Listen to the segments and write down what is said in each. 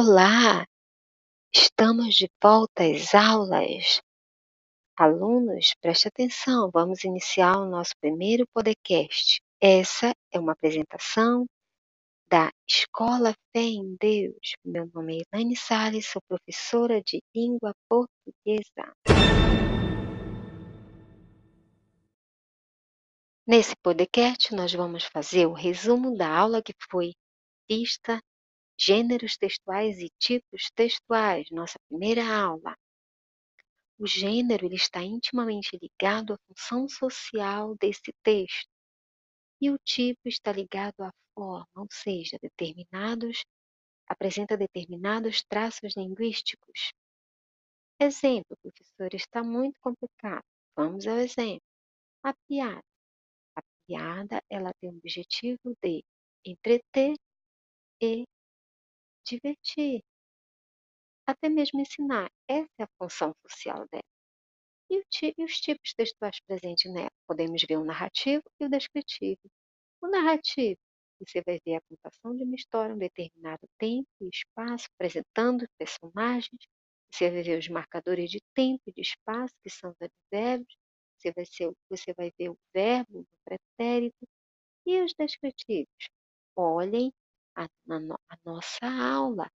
Olá! Estamos de volta às aulas. Alunos, preste atenção, vamos iniciar o nosso primeiro podcast. Essa é uma apresentação da Escola Fé em Deus. Meu nome é Elaine Salles, sou professora de língua portuguesa. Nesse podcast, nós vamos fazer o resumo da aula que foi vista Gêneros textuais e tipos textuais, nossa primeira aula. O gênero ele está intimamente ligado à função social desse texto. E o tipo está ligado à forma, ou seja, determinados apresenta determinados traços linguísticos. Exemplo, professor, está muito complicado. Vamos ao exemplo. A piada. A piada ela tem o objetivo de entreter e divertir, até mesmo ensinar. Essa é a função social dela. E, os tipos textuais presentes nela? Podemos ver o narrativo e o descritivo. O narrativo, você vai ver a contação de uma história em um determinado tempo e espaço, apresentando personagens. Você vai ver os marcadores de tempo e de espaço, que são os advérbios. Você vai, ser, você vai ver o verbo, o pretérito e os descritivos. Olhem a, a, a nossa aula.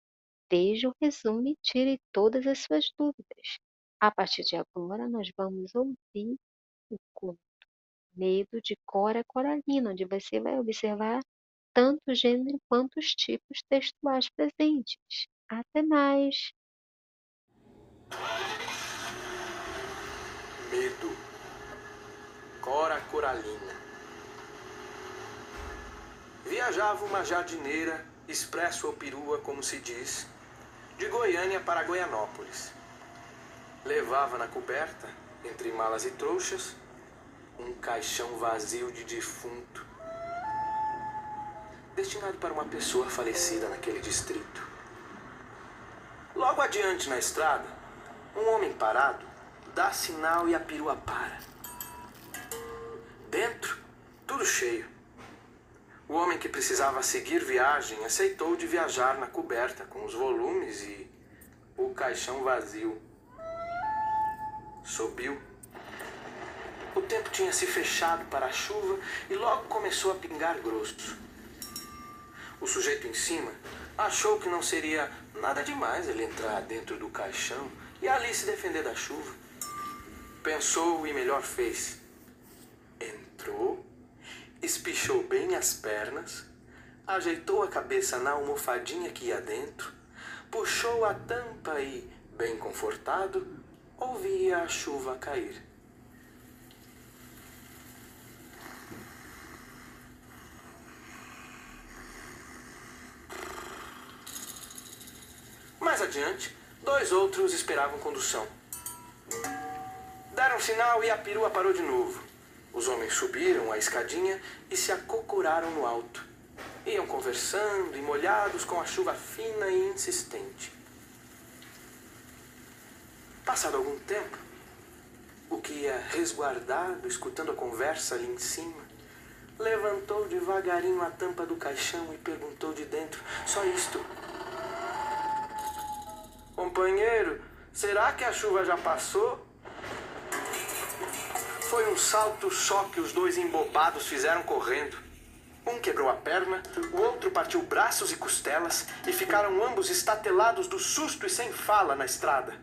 Veja o resumo e tire todas as suas dúvidas. A partir de agora, nós vamos ouvir o conto Medo de Cora Coralina, onde você vai observar tanto o gênero quanto os tipos textuais presentes. Até mais! Medo. Cora Coralina. Viajava uma jardineira, expresso ou perua, como se diz, de Goiânia para Goianópolis. Levava na coberta, entre malas e trouxas, um caixão vazio de defunto, destinado para uma pessoa falecida naquele distrito. Logo adiante na estrada, um homem parado dá sinal e a perua para. Dentro, tudo cheio. O homem que precisava seguir viagem aceitou de viajar na coberta com os volumes e o caixão vazio. Subiu. O tempo tinha se fechado para a chuva e logo começou a pingar grosso. O sujeito em cima achou que não seria nada demais ele entrar dentro do caixão e ali se defender da chuva. Pensou e melhor fez. Espichou bem as pernas, ajeitou a cabeça na almofadinha que ia dentro, puxou a tampa e, bem confortado, ouvia a chuva cair. Mais adiante, dois outros esperavam condução. Deram sinal e a perua parou de novo. Os homens subiram a escadinha e se acocoraram no alto. Iam conversando e molhados com a chuva fina e insistente. Passado algum tempo, o que ia resguardado, escutando a conversa ali em cima, levantou devagarinho a tampa do caixão e perguntou de dentro: Só isto. Companheiro, será que a chuva já passou? Foi um salto só que os dois embobados fizeram correndo. Um quebrou a perna, o outro partiu braços e costelas e ficaram ambos estatelados do susto e sem fala na estrada.